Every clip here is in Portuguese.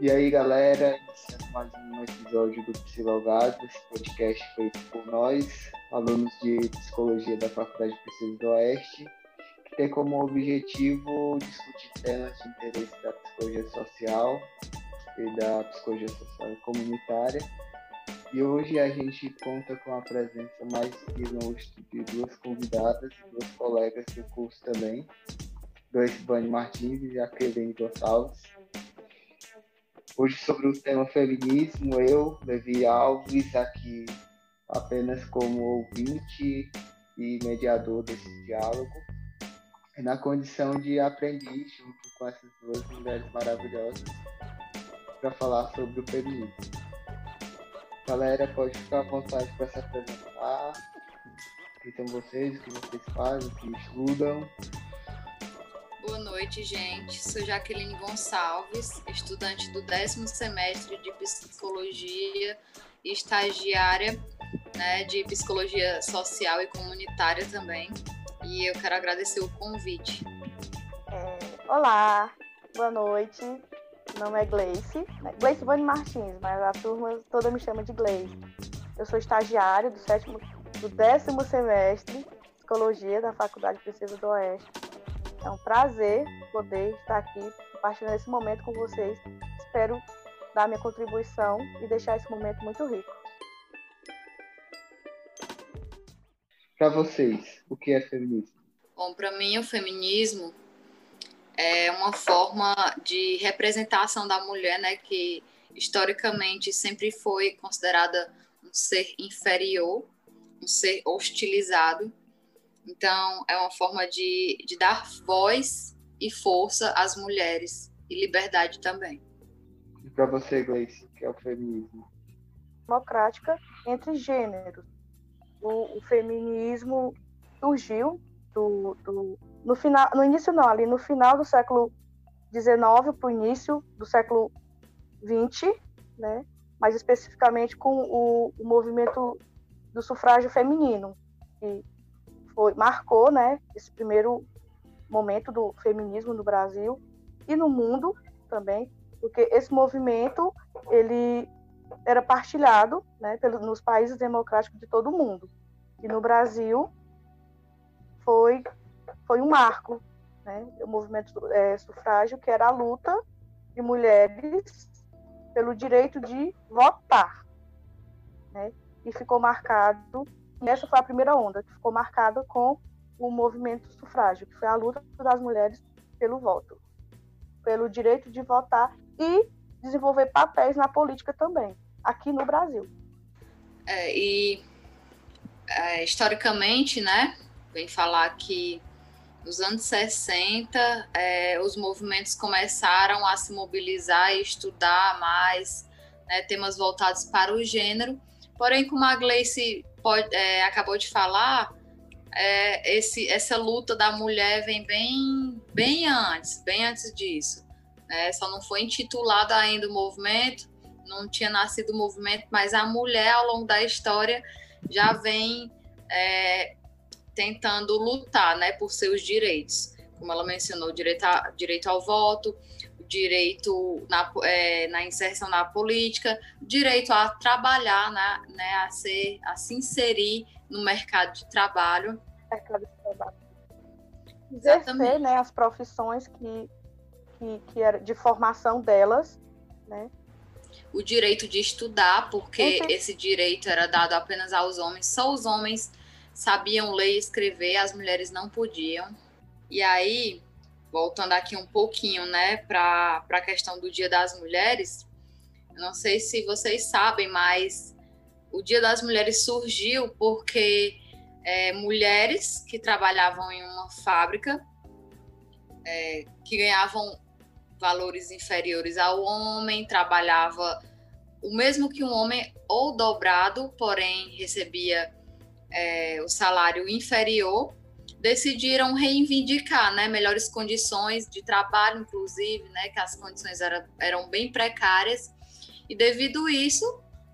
E aí, galera, mais um episódio do Psilogados, esse podcast feito por nós, alunos de Psicologia da Faculdade de Pesquisa do Oeste, que tem como objetivo discutir temas de interesse da psicologia social e da psicologia social e comunitária. E hoje a gente conta com a presença mais ilustre de duas convidadas, duas colegas do curso também, do Esbane Martins e a Kelene Gonçalves. Hoje sobre o tema feminismo, eu, Levi Alves, aqui apenas como ouvinte e mediador desse diálogo, na condição de aprendiz junto com essas duas mulheres maravilhosas para falar sobre o feminismo. Galera, pode ficar à vontade para se apresentar. Quem são vocês, o que vocês fazem, o que estudam. Noite, gente. Sou Jaqueline Gonçalves, estudante do décimo semestre de psicologia e estagiária né, de psicologia social e comunitária também. E eu quero agradecer o convite. É, olá, boa noite. Meu nome é Gleice, Gleice Vani Martins, mas a turma toda me chama de Gleice. Eu sou estagiária do, sétimo, do décimo semestre de psicologia da Faculdade Princesa do Oeste é um prazer poder estar aqui compartilhando esse momento com vocês. Espero dar minha contribuição e deixar esse momento muito rico. Para vocês, o que é feminismo? Bom, para mim o feminismo é uma forma de representação da mulher, né, que historicamente sempre foi considerada um ser inferior, um ser hostilizado então, é uma forma de, de dar voz e força às mulheres e liberdade também. E para você, Gleice, que é o feminismo? Democrática entre gêneros. O, o feminismo surgiu do, do, no, final, no início, não, ali no final do século XIX para o início do século XX, né? mais especificamente com o, o movimento do sufrágio feminino, que foi marcou, né, esse primeiro momento do feminismo no Brasil e no mundo também, porque esse movimento ele era partilhado, né, nos países democráticos de todo o mundo. E no Brasil foi foi um marco, né, o movimento é, sufrágio que era a luta de mulheres pelo direito de votar, né, e ficou marcado essa foi a primeira onda, que ficou marcada com o movimento sufrágio, que foi a luta das mulheres pelo voto, pelo direito de votar e desenvolver papéis na política também, aqui no Brasil. É, e é, historicamente, né, vem falar que nos anos 60 é, os movimentos começaram a se mobilizar e estudar mais né, temas voltados para o gênero, porém, como a Gleice pode, é, acabou de falar, é, esse, essa luta da mulher vem bem, bem antes, bem antes disso. Né? Só não foi intitulado ainda o movimento, não tinha nascido o movimento, mas a mulher, ao longo da história, já vem é, tentando lutar né, por seus direitos. Como ela mencionou, direito, a, direito ao voto, direito na, é, na inserção na política, direito a trabalhar, né, né, a, ser, a se inserir no mercado de trabalho. Mercado de trabalho. Exercer né, as profissões que, que, que era de formação delas, né? O direito de estudar, porque esse direito era dado apenas aos homens, só os homens sabiam ler e escrever, as mulheres não podiam. E aí, voltando aqui um pouquinho, né, para a questão do Dia das Mulheres, eu não sei se vocês sabem, mas o Dia das Mulheres surgiu porque é, mulheres que trabalhavam em uma fábrica, é, que ganhavam valores inferiores ao homem, trabalhava o mesmo que um homem ou dobrado, porém recebia é, o salário inferior decidiram reivindicar né, melhores condições de trabalho, inclusive, né, que as condições era, eram bem precárias. E devido isso,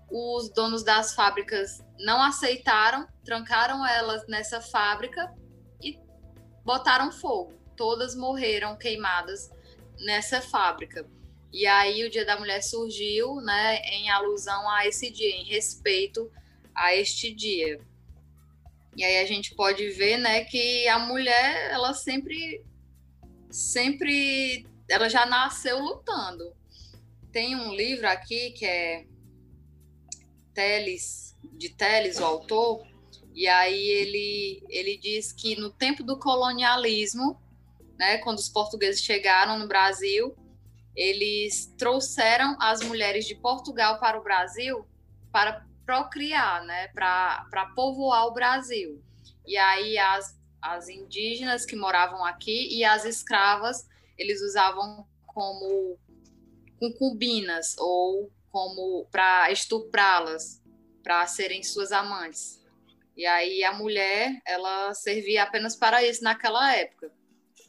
os donos das fábricas não aceitaram, trancaram elas nessa fábrica e botaram fogo. Todas morreram queimadas nessa fábrica. E aí o Dia da Mulher surgiu, né, em alusão a esse dia, em respeito a este dia. E aí a gente pode ver, né, que a mulher, ela sempre sempre ela já nasceu lutando. Tem um livro aqui que é Teles, de Teles, o autor, e aí ele, ele diz que no tempo do colonialismo, né, quando os portugueses chegaram no Brasil, eles trouxeram as mulheres de Portugal para o Brasil para procriar, né, para povoar o Brasil. E aí as, as indígenas que moravam aqui e as escravas, eles usavam como concubinas ou como para estuprá-las, para serem suas amantes. E aí a mulher, ela servia apenas para isso naquela época.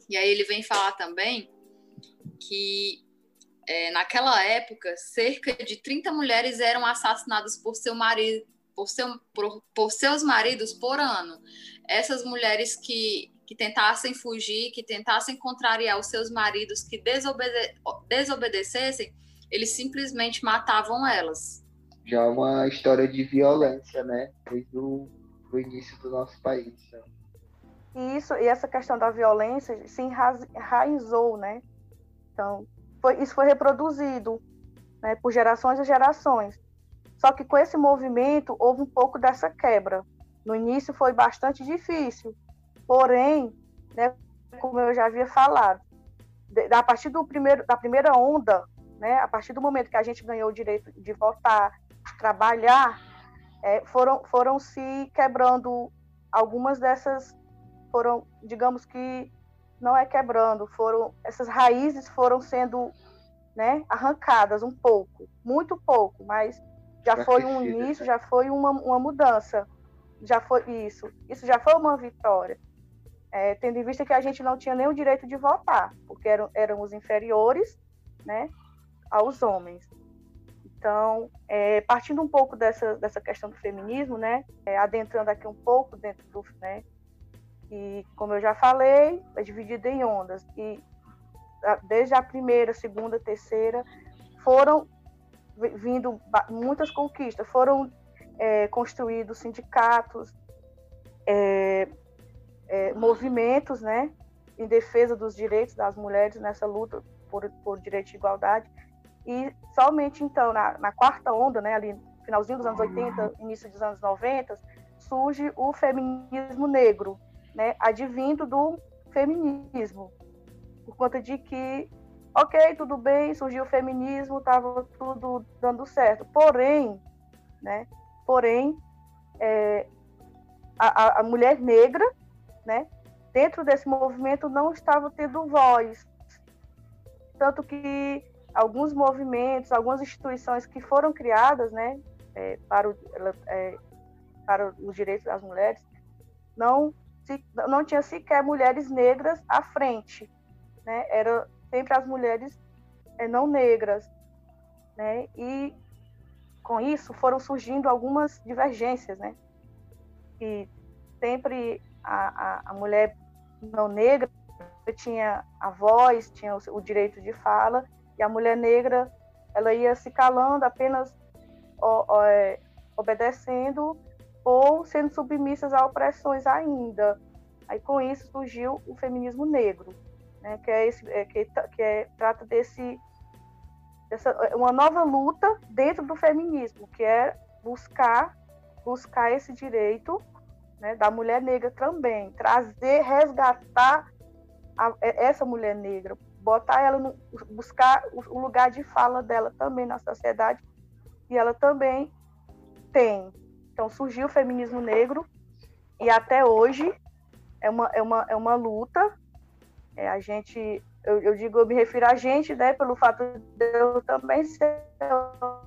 E aí ele vem falar também que é, naquela época, cerca de 30 mulheres eram assassinadas por seu marido, por, seu, por, por seus maridos por ano. Essas mulheres que, que tentassem fugir, que tentassem contrariar os seus maridos, que desobede desobedecessem, eles simplesmente matavam elas. Já é uma história de violência, né? Desde o do início do nosso país. Né? Isso, e essa questão da violência se enraizou, né? Então, foi, isso foi reproduzido né, por gerações e gerações. Só que com esse movimento houve um pouco dessa quebra. No início foi bastante difícil, porém, né, como eu já havia falado, a partir do primeiro, da primeira onda, né, a partir do momento que a gente ganhou o direito de votar, de trabalhar, é, foram, foram se quebrando algumas dessas, foram, digamos que não é quebrando, foram essas raízes foram sendo né, arrancadas um pouco, muito pouco, mas já foi um início, já foi uma, uma mudança, já foi isso, isso já foi uma vitória, é, tendo em vista que a gente não tinha nem o direito de votar, porque eram, eram os inferiores, né, aos homens. Então, é, partindo um pouco dessa, dessa questão do feminismo, né, é, adentrando aqui um pouco dentro do, né, e como eu já falei, é dividido em ondas. E desde a primeira, segunda, terceira, foram vindo muitas conquistas, foram é, construídos sindicatos, é, é, movimentos, né, em defesa dos direitos das mulheres nessa luta por, por direito de igualdade. E somente então, na, na quarta onda, né, ali finalzinho dos anos 80, início dos anos 90, surge o feminismo negro, né, advindo do feminismo, por conta de que, ok, tudo bem, surgiu o feminismo, estava tudo dando certo, porém, né, porém, é, a, a mulher negra, né, dentro desse movimento não estava tendo voz, tanto que alguns movimentos, algumas instituições que foram criadas, né, é, para, o, é, para os direitos das mulheres, não não tinha sequer mulheres negras à frente, né? Era sempre as mulheres é, não negras, né? E com isso foram surgindo algumas divergências, né? E sempre a, a, a mulher não negra tinha a voz, tinha o, o, direito de fala, e a mulher negra ela ia se calando, apenas ó, ó, é, obedecendo ou sendo submissas a opressões ainda. Aí com isso surgiu o feminismo negro, né, que é esse, é, que, que é, trata desse dessa uma nova luta dentro do feminismo, que é buscar buscar esse direito né, da mulher negra também, trazer, resgatar a, essa mulher negra, botar ela no, buscar o lugar de fala dela também na sociedade e ela também tem então surgiu o feminismo negro e até hoje é uma, é uma, é uma luta. É, a gente, eu, eu, digo, eu me refiro a gente, né, pelo fato de eu também ser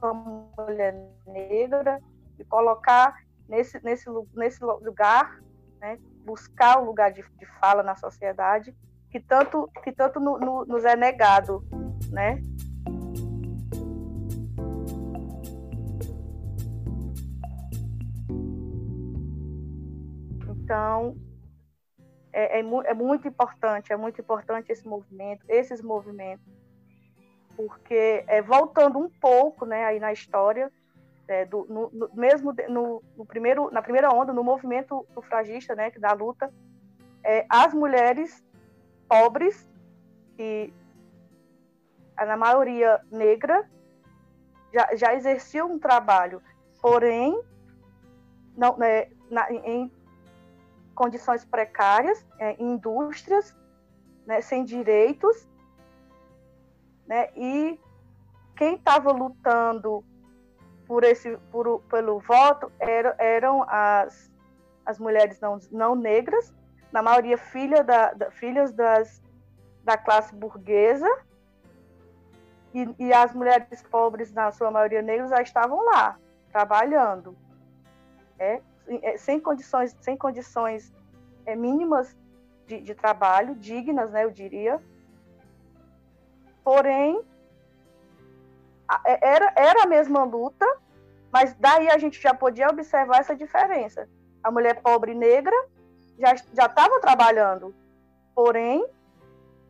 uma mulher negra e colocar nesse, nesse, nesse lugar, né, buscar o lugar de, de fala na sociedade que tanto, que tanto no, no, nos é negado, né? Então, é, é, é, muito importante, é muito importante esse movimento, esses movimentos, porque é, voltando um pouco, né, aí na história, é, do, no, no, mesmo no, no, primeiro, na primeira onda, no movimento sufragista, né, da luta, é, as mulheres pobres e na maioria negra já, já exerciam um trabalho, porém não, né, na, em condições precárias, é, indústrias, né, sem direitos, né, e quem estava lutando por esse, por, pelo voto era, eram as, as mulheres não, não negras, na maioria filha da, da, filhas das, da classe burguesa, e, e, as mulheres pobres, na sua maioria negras, já estavam lá, trabalhando. É sem condições, sem condições é, mínimas de, de, trabalho, dignas, né, eu diria. Porém, é, era, era a mesma luta, mas daí a gente já podia observar essa diferença. A mulher pobre negra já estava trabalhando, porém,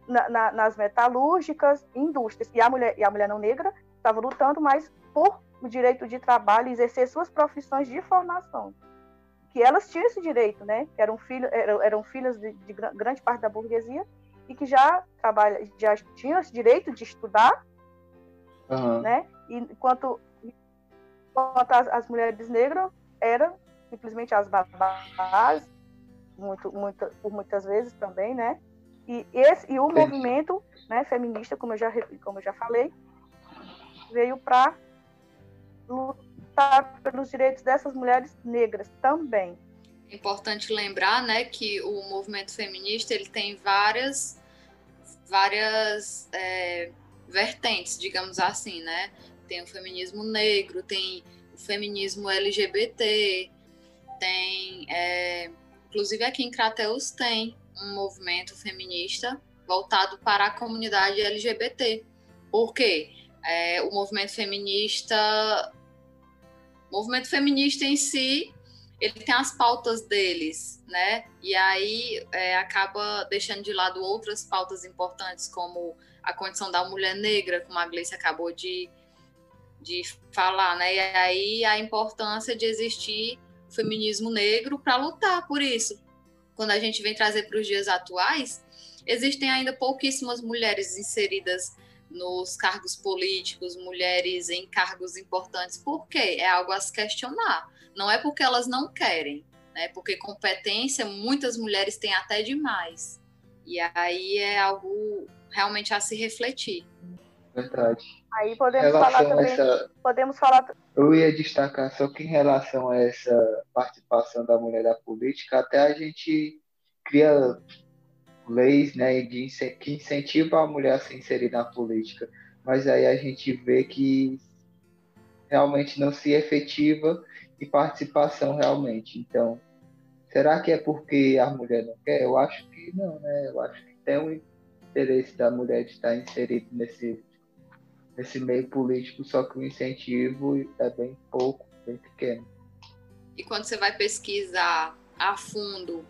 na, na, nas metalúrgicas, indústrias. E a mulher, e a mulher não negra estava lutando mais por o direito de trabalho exercer suas profissões de formação. Que elas tinham esse direito, né? Que eram, filho, eram, eram filhas de, de grande parte da burguesia e que já, trabalha, já tinham esse direito de estudar, uhum. né? E enquanto, enquanto as, as mulheres negras eram simplesmente as babás, muito, muito, por muitas vezes também, né? E, esse, e o Sim. movimento né, feminista, como eu, já, como eu já falei, veio para lutar pelos direitos dessas mulheres negras também. Importante lembrar, né, que o movimento feminista ele tem várias, várias é, vertentes, digamos assim, né? Tem o feminismo negro, tem o feminismo LGBT, tem, é, inclusive aqui em Crateus tem um movimento feminista voltado para a comunidade LGBT. Por quê? É, o movimento feminista, o movimento feminista em si, ele tem as pautas deles, né? E aí é, acaba deixando de lado outras pautas importantes, como a condição da mulher negra, como a Gleice acabou de, de falar, né? E aí a importância de existir feminismo negro para lutar por isso, quando a gente vem trazer para os dias atuais, existem ainda pouquíssimas mulheres inseridas nos cargos políticos, mulheres em cargos importantes. Por quê? É algo a se questionar. Não é porque elas não querem, né? Porque competência muitas mulheres têm até demais. E aí é algo realmente a se refletir. Verdade. Aí podemos falar também. Essa... Podemos falar. Eu ia destacar só que em relação a essa participação da mulher da política, até a gente cria leis né, de, que incentivam a mulher a se inserir na política. Mas aí a gente vê que realmente não se efetiva em participação realmente. Então, será que é porque a mulher não quer? Eu acho que não, né? Eu acho que tem um interesse da mulher de estar inserida nesse nesse meio político, só que o incentivo é bem pouco, bem pequeno. E quando você vai pesquisar a fundo,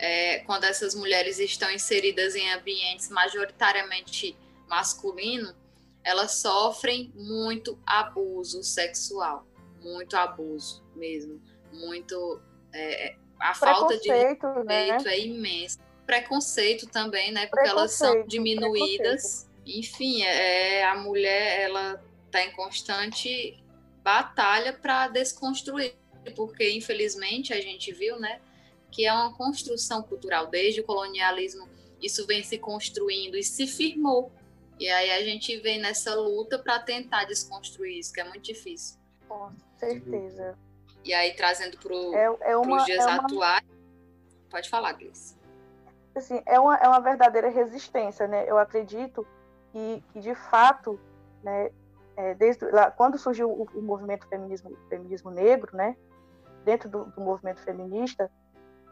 é, quando essas mulheres estão inseridas em ambientes majoritariamente masculino, elas sofrem muito abuso sexual, muito abuso mesmo, muito é, a falta de respeito né? é imensa. Preconceito também, né? Porque elas são diminuídas enfim, é, a mulher ela está em constante batalha para desconstruir, porque infelizmente a gente viu, né, que é uma construção cultural desde o colonialismo, isso vem se construindo e se firmou. E aí a gente vem nessa luta para tentar desconstruir isso, que é muito difícil. Com certeza. E aí trazendo para é, é os dias é uma... atuais, pode falar, Gleice. Assim, é uma, é uma verdadeira resistência, né? Eu acredito que, que de fato, né, é, desde lá, quando surgiu o, o, movimento feminismo, feminismo negro, né, dentro do, do movimento feminista,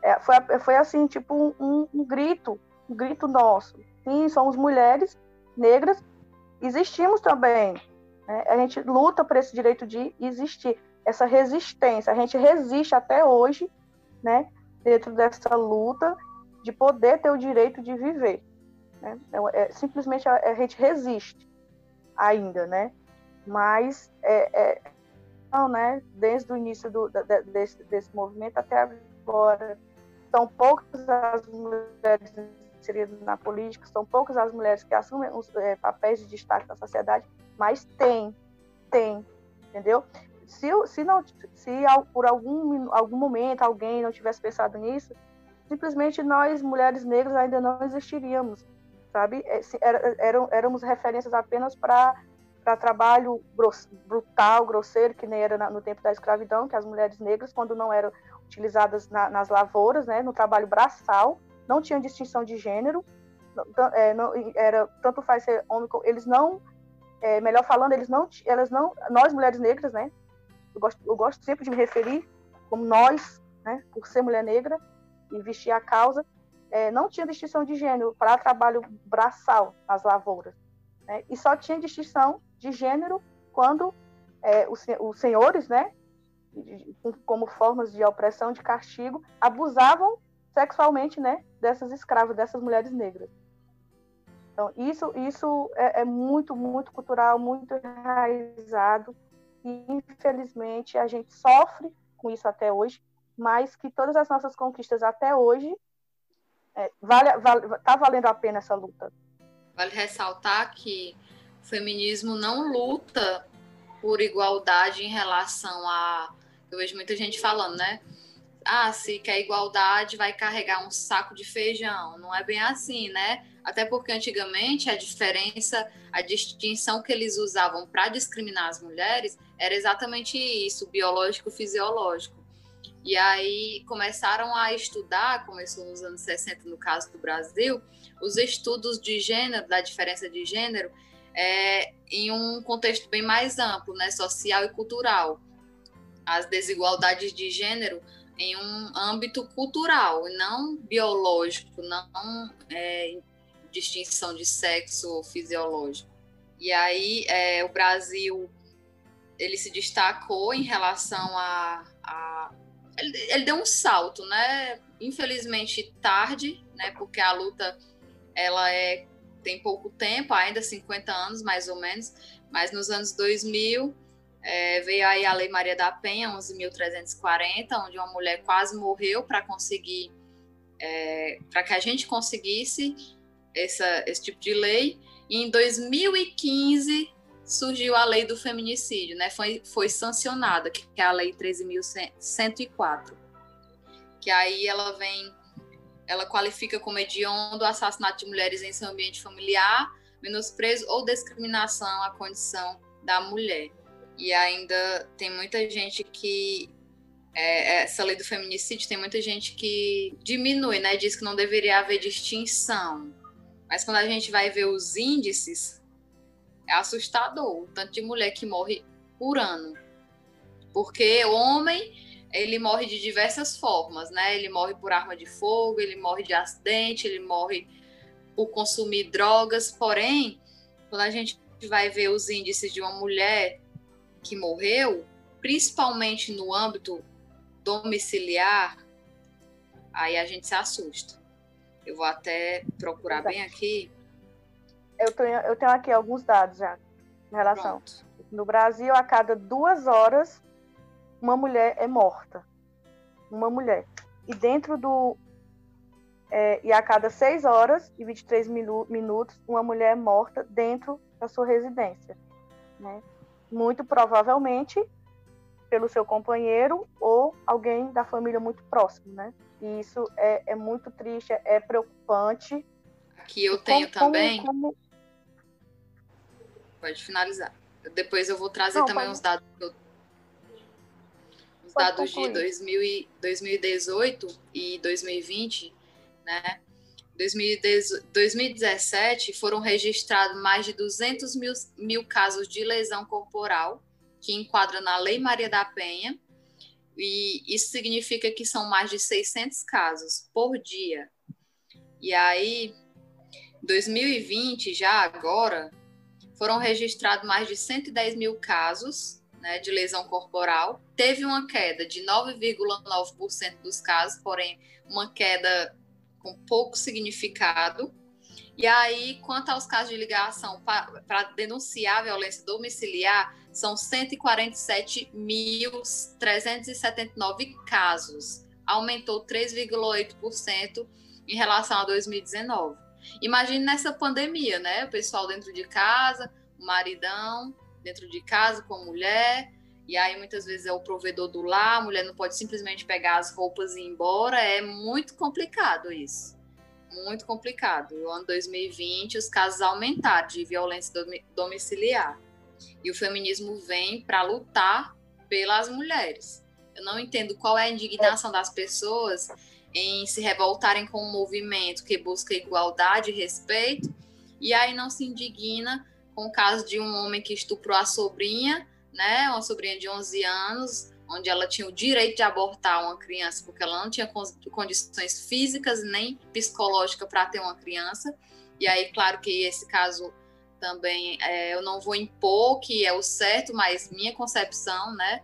é, foi, foi assim, tipo um, um, grito, um grito nosso. Sim, somos mulheres negras, existimos também. Né? A gente luta por esse direito de existir, essa resistência. A gente resiste até hoje, né, dentro dessa luta de poder ter o direito de viver. Né? Então, é, simplesmente a, a, gente resiste ainda, né? Mas é, é, não, né? Desde o início do, desse, desse movimento até agora, são poucas as mulheres inseridas na política, são poucas as mulheres que assumem os é, papéis de destaque na sociedade, mas tem, tem, entendeu? Se, se, não, se por algum, algum momento alguém não tivesse pensado nisso, simplesmente nós, mulheres negras, ainda não existiríamos, sabe? Eram, éramos referências apenas para trabalho gross, brutal, grosseiro, que nem era no tempo da escravidão, que as mulheres negras, quando não eram utilizadas na, nas lavouras, né, no trabalho braçal, não tinham distinção de gênero, é, não, era tanto faz ser homem, eles não, é, melhor falando, eles não, elas não, nós mulheres negras, né, eu gosto, eu gosto sempre de me referir como nós, né, por ser mulher negra e vestir a causa, é, não tinha distinção de gênero para trabalho braçal nas lavouras, né, e só tinha distinção de gênero quando é, os, os senhores, né, como formas de opressão, de castigo, abusavam sexualmente, né, dessas escravas, dessas mulheres negras. Então, isso, isso é, é muito, muito cultural, muito enraizado, e infelizmente a gente sofre com isso até hoje, mas que todas as nossas conquistas até hoje é, vale, vale, tá valendo a pena essa luta. Vale ressaltar que feminismo não luta por igualdade em relação a eu vejo muita gente falando, né? Ah, se quer igualdade, vai carregar um saco de feijão. Não é bem assim, né? Até porque antigamente a diferença, a distinção que eles usavam para discriminar as mulheres era exatamente isso, biológico-fisiológico. E aí começaram a estudar, começou nos anos 60 no caso do Brasil, os estudos de gênero, da diferença de gênero, é, em um contexto bem mais amplo, né, social e cultural as desigualdades de gênero em um âmbito cultural, e não biológico, não é, distinção de sexo fisiológico. E aí é, o Brasil ele se destacou em relação a, a ele, ele, deu um salto, né? Infelizmente tarde, né? Porque a luta ela é tem pouco tempo, ainda 50 anos mais ou menos, mas nos anos 2000 é, veio aí a Lei Maria da Penha, 11.340, onde uma mulher quase morreu para conseguir, é, para que a gente conseguisse essa, esse tipo de lei. E em 2015 surgiu a lei do feminicídio, né? Foi, foi sancionada, que é a Lei 13.104, que aí ela vem, ela qualifica como hediondo assassinato de mulheres em seu ambiente familiar, menosprezo ou discriminação à condição da mulher. E ainda tem muita gente que. É, essa lei do feminicídio tem muita gente que diminui, né? Diz que não deveria haver distinção. Mas quando a gente vai ver os índices, é assustador o tanto de mulher que morre por ano. Porque homem, ele morre de diversas formas, né? Ele morre por arma de fogo, ele morre de acidente, ele morre por consumir drogas. Porém, quando a gente vai ver os índices de uma mulher que morreu, principalmente no âmbito domiciliar, aí a gente se assusta. Eu vou até procurar Exato. bem aqui. Eu tenho, eu tenho aqui alguns dados já em relação. Pronto. No Brasil, a cada duas horas, uma mulher é morta. Uma mulher. E dentro do. É, e a cada seis horas e 23 minu minutos, uma mulher é morta dentro da sua residência. Né? muito provavelmente pelo seu companheiro ou alguém da família muito próximo, né? E isso é, é muito triste, é preocupante. Que eu tenho como, também. Como... Pode finalizar. Depois eu vou trazer Não, também pode... os dados. Os dados de 2000 e 2018 e 2020, né? 2017 foram registrados mais de 200 mil, mil casos de lesão corporal, que enquadra na Lei Maria da Penha, e isso significa que são mais de 600 casos por dia. E aí, 2020, já agora, foram registrados mais de 110 mil casos né, de lesão corporal. Teve uma queda de 9,9% dos casos, porém, uma queda com pouco significado. E aí, quanto aos casos de ligação para denunciar a violência domiciliar, são 147.379 casos. Aumentou 3,8% em relação a 2019. Imagine nessa pandemia, né? O pessoal dentro de casa, o maridão dentro de casa com a mulher, e aí muitas vezes é o provedor do lar, a mulher não pode simplesmente pegar as roupas e ir embora, é muito complicado isso muito complicado. No ano 2020, os casos aumentaram de violência domiciliar. E o feminismo vem para lutar pelas mulheres. Eu não entendo qual é a indignação das pessoas em se revoltarem com um movimento que busca igualdade e respeito, e aí não se indigna com o caso de um homem que estuprou a sobrinha, né, uma sobrinha de 11 anos, onde ela tinha o direito de abortar uma criança, porque ela não tinha condições físicas nem psicológicas para ter uma criança. E aí, claro que esse caso também é, eu não vou impor que é o certo, mas minha concepção, né,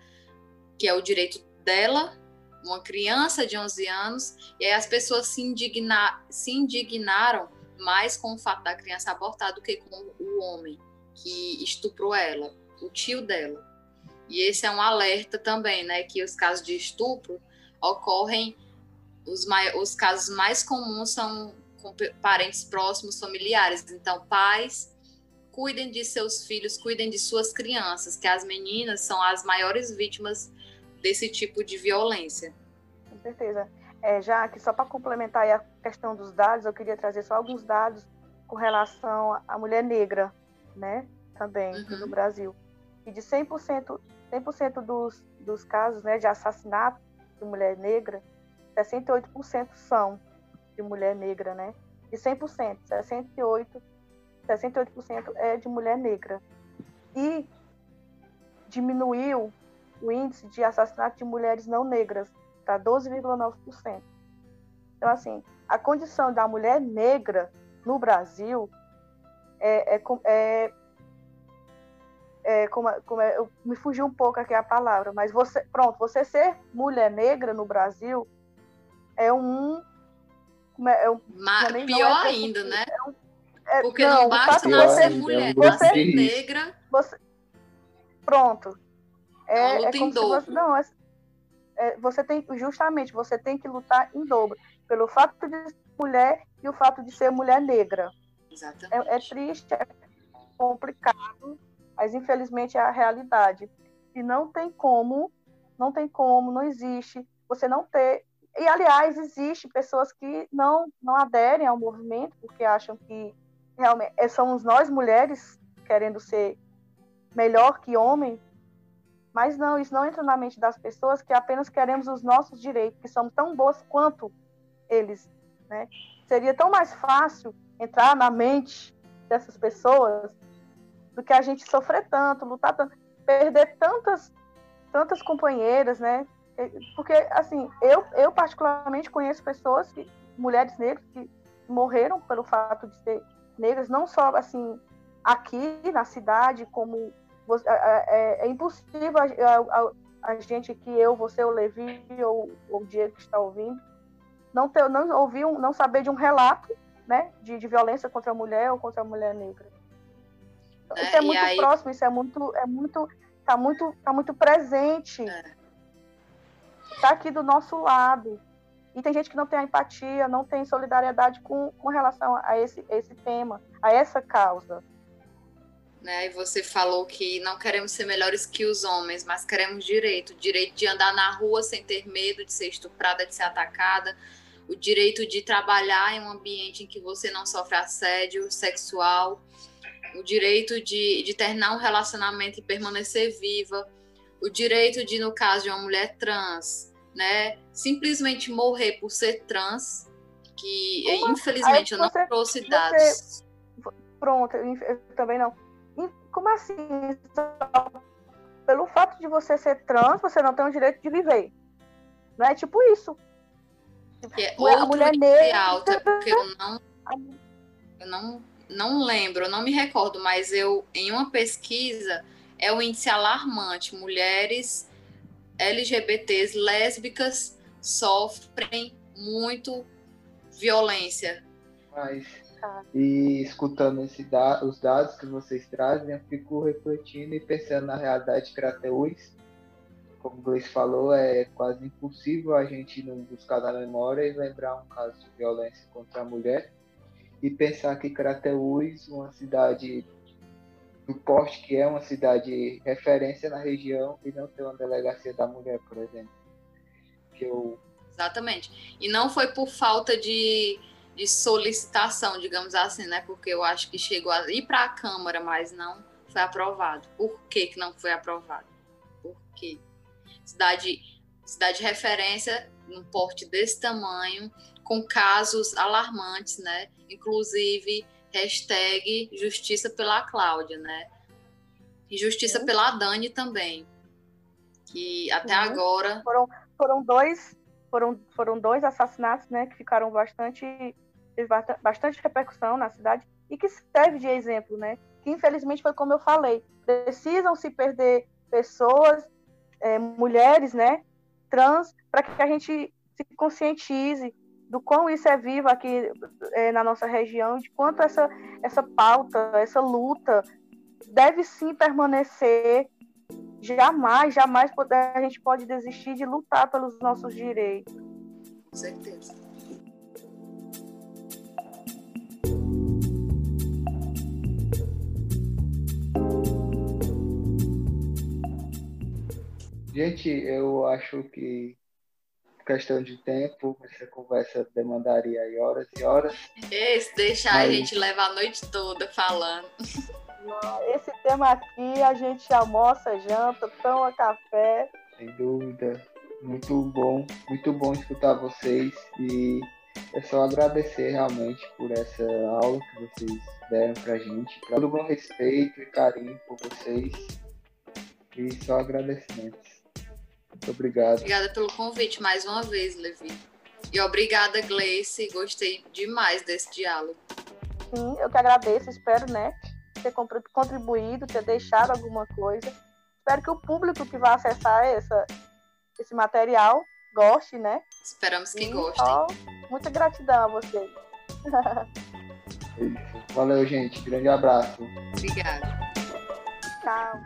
que é o direito dela, uma criança de 11 anos, e aí as pessoas se, indignar, se indignaram mais com o fato da criança abortar do que com o homem que estuprou ela, o tio dela. E esse é um alerta também, né, que os casos de estupro ocorrem, os, os casos mais comuns são com parentes próximos, familiares. Então, pais, cuidem de seus filhos, cuidem de suas crianças, que as meninas são as maiores vítimas desse tipo de violência. Com certeza. É, já que só para complementar a questão dos dados, eu queria trazer só alguns dados com relação à mulher negra, né, também uhum. no Brasil. E de 100%, 100% dos, dos casos né, de assassinato de mulher negra, 68% são de mulher negra, né? De 100%, 68%, 68% é de mulher negra. E diminuiu o índice de assassinato de mulheres não negras para 12,9%. Então, assim, a condição da mulher negra no Brasil é, é, é é, como, como é, eu, me fugiu um pouco aqui a palavra, mas você, pronto, você ser mulher negra no Brasil é um, é, é um Ma, é pior ainda, né? É um, é, Porque não, não basta ser mulher, você, ser negra. Você, pronto. É, é como você, não, é, você tem justamente você tem que lutar em dobro pelo fato de ser mulher e o fato de ser mulher negra. Exatamente. É, é triste, é complicado, mas infelizmente é a realidade. E não tem como, não tem como, não existe você não ter. E aliás, existe pessoas que não não aderem ao movimento porque acham que realmente é, somos nós mulheres querendo ser melhor que homem, mas não, isso não entra na mente das pessoas que apenas queremos os nossos direitos, que somos tão boas quanto eles, né? Seria tão mais fácil entrar na mente dessas pessoas do que a gente sofrer tanto, lutar tanto, perder tantas, tantas companheiras, né? Porque, assim, eu, eu particularmente conheço pessoas, que, mulheres negras, que morreram pelo fato de ser negras, não só, assim, aqui na cidade, como é, é, é impossível a, a, a, gente aqui, eu, você, o Levi ou, ou o Diego que está ouvindo, não, ter, não ouvir, um, não saber de um relato né, de, de violência contra a mulher ou contra a mulher negra. Né? Isso é muito aí... próximo, isso é muito, é muito, tá muito, tá muito presente. É. Tá aqui do nosso lado. E tem gente que não tem empatia, não tem solidariedade com, com relação a esse, esse tema, a essa causa. Né? E você falou que não queremos ser melhores que os homens, mas queremos direito, direito de andar na rua sem ter medo de ser estuprada, de ser atacada, o direito de trabalhar em um ambiente em que você não sofre assédio sexual, o direito de, de terminar um relacionamento e permanecer viva, o direito de, no caso de uma mulher trans, né, simplesmente morrer por ser trans, que Como? infelizmente eu não trouxe dados. Você... Pronto, eu também não. Como assim? Pelo fato de você ser trans, você não tem o direito de viver. Não é tipo isso. Que é a mulher negra. Porque eu não, eu não não lembro, não me recordo, mas eu, em uma pesquisa, é o índice alarmante. Mulheres LGBTs lésbicas sofrem muito violência. Mas, E escutando esse da os dados que vocês trazem, eu fico refletindo e pensando na realidade de Crateús. Como o Gleice falou, é quase impossível a gente não buscar na memória e lembrar um caso de violência contra a mulher e pensar que Crateús, uma cidade do porte que é uma cidade referência na região e não ter uma delegacia da mulher, por exemplo. Que eu... Exatamente. E não foi por falta de, de solicitação, digamos assim, né? Porque eu acho que chegou a ir para a Câmara, mas não foi aprovado. Por que, que não foi aprovado? Porque cidade, cidade de referência num porte desse tamanho, com casos alarmantes, né? Inclusive hashtag Justiça pela Cláudia, né? E Justiça Sim. pela Dani também. Que até uhum. agora. Foram, foram dois. Foram, foram dois assassinatos, né? Que ficaram bastante. bastante repercussão na cidade e que serve de exemplo, né? Que infelizmente foi como eu falei. Precisam se perder pessoas, é, mulheres, né? Trans, para que a gente se conscientize do quão isso é vivo aqui é, na nossa região, de quanto essa, essa pauta, essa luta deve sim permanecer. Jamais, jamais a gente pode desistir de lutar pelos nossos direitos. Com certeza. Gente, eu acho que questão de tempo, essa conversa demandaria aí horas e horas. Esse deixar Mas... a gente levar a noite toda falando. Esse tema aqui a gente almoça, janta, toma café. Sem dúvida. Muito bom, muito bom escutar vocês e é só agradecer realmente por essa aula que vocês deram pra gente. Todo bom respeito e carinho por vocês. E só agradecimentos. Muito obrigado. Obrigada pelo convite mais uma vez, Levi. E obrigada, Gleice. Gostei demais desse diálogo. Sim, eu que agradeço. Espero, né, ter contribuído, ter deixado alguma coisa. Espero que o público que vai acessar essa, esse material goste, né? Esperamos que e, gostem. Ó, muita gratidão a vocês. Valeu, gente. Grande abraço. Obrigada. Tchau.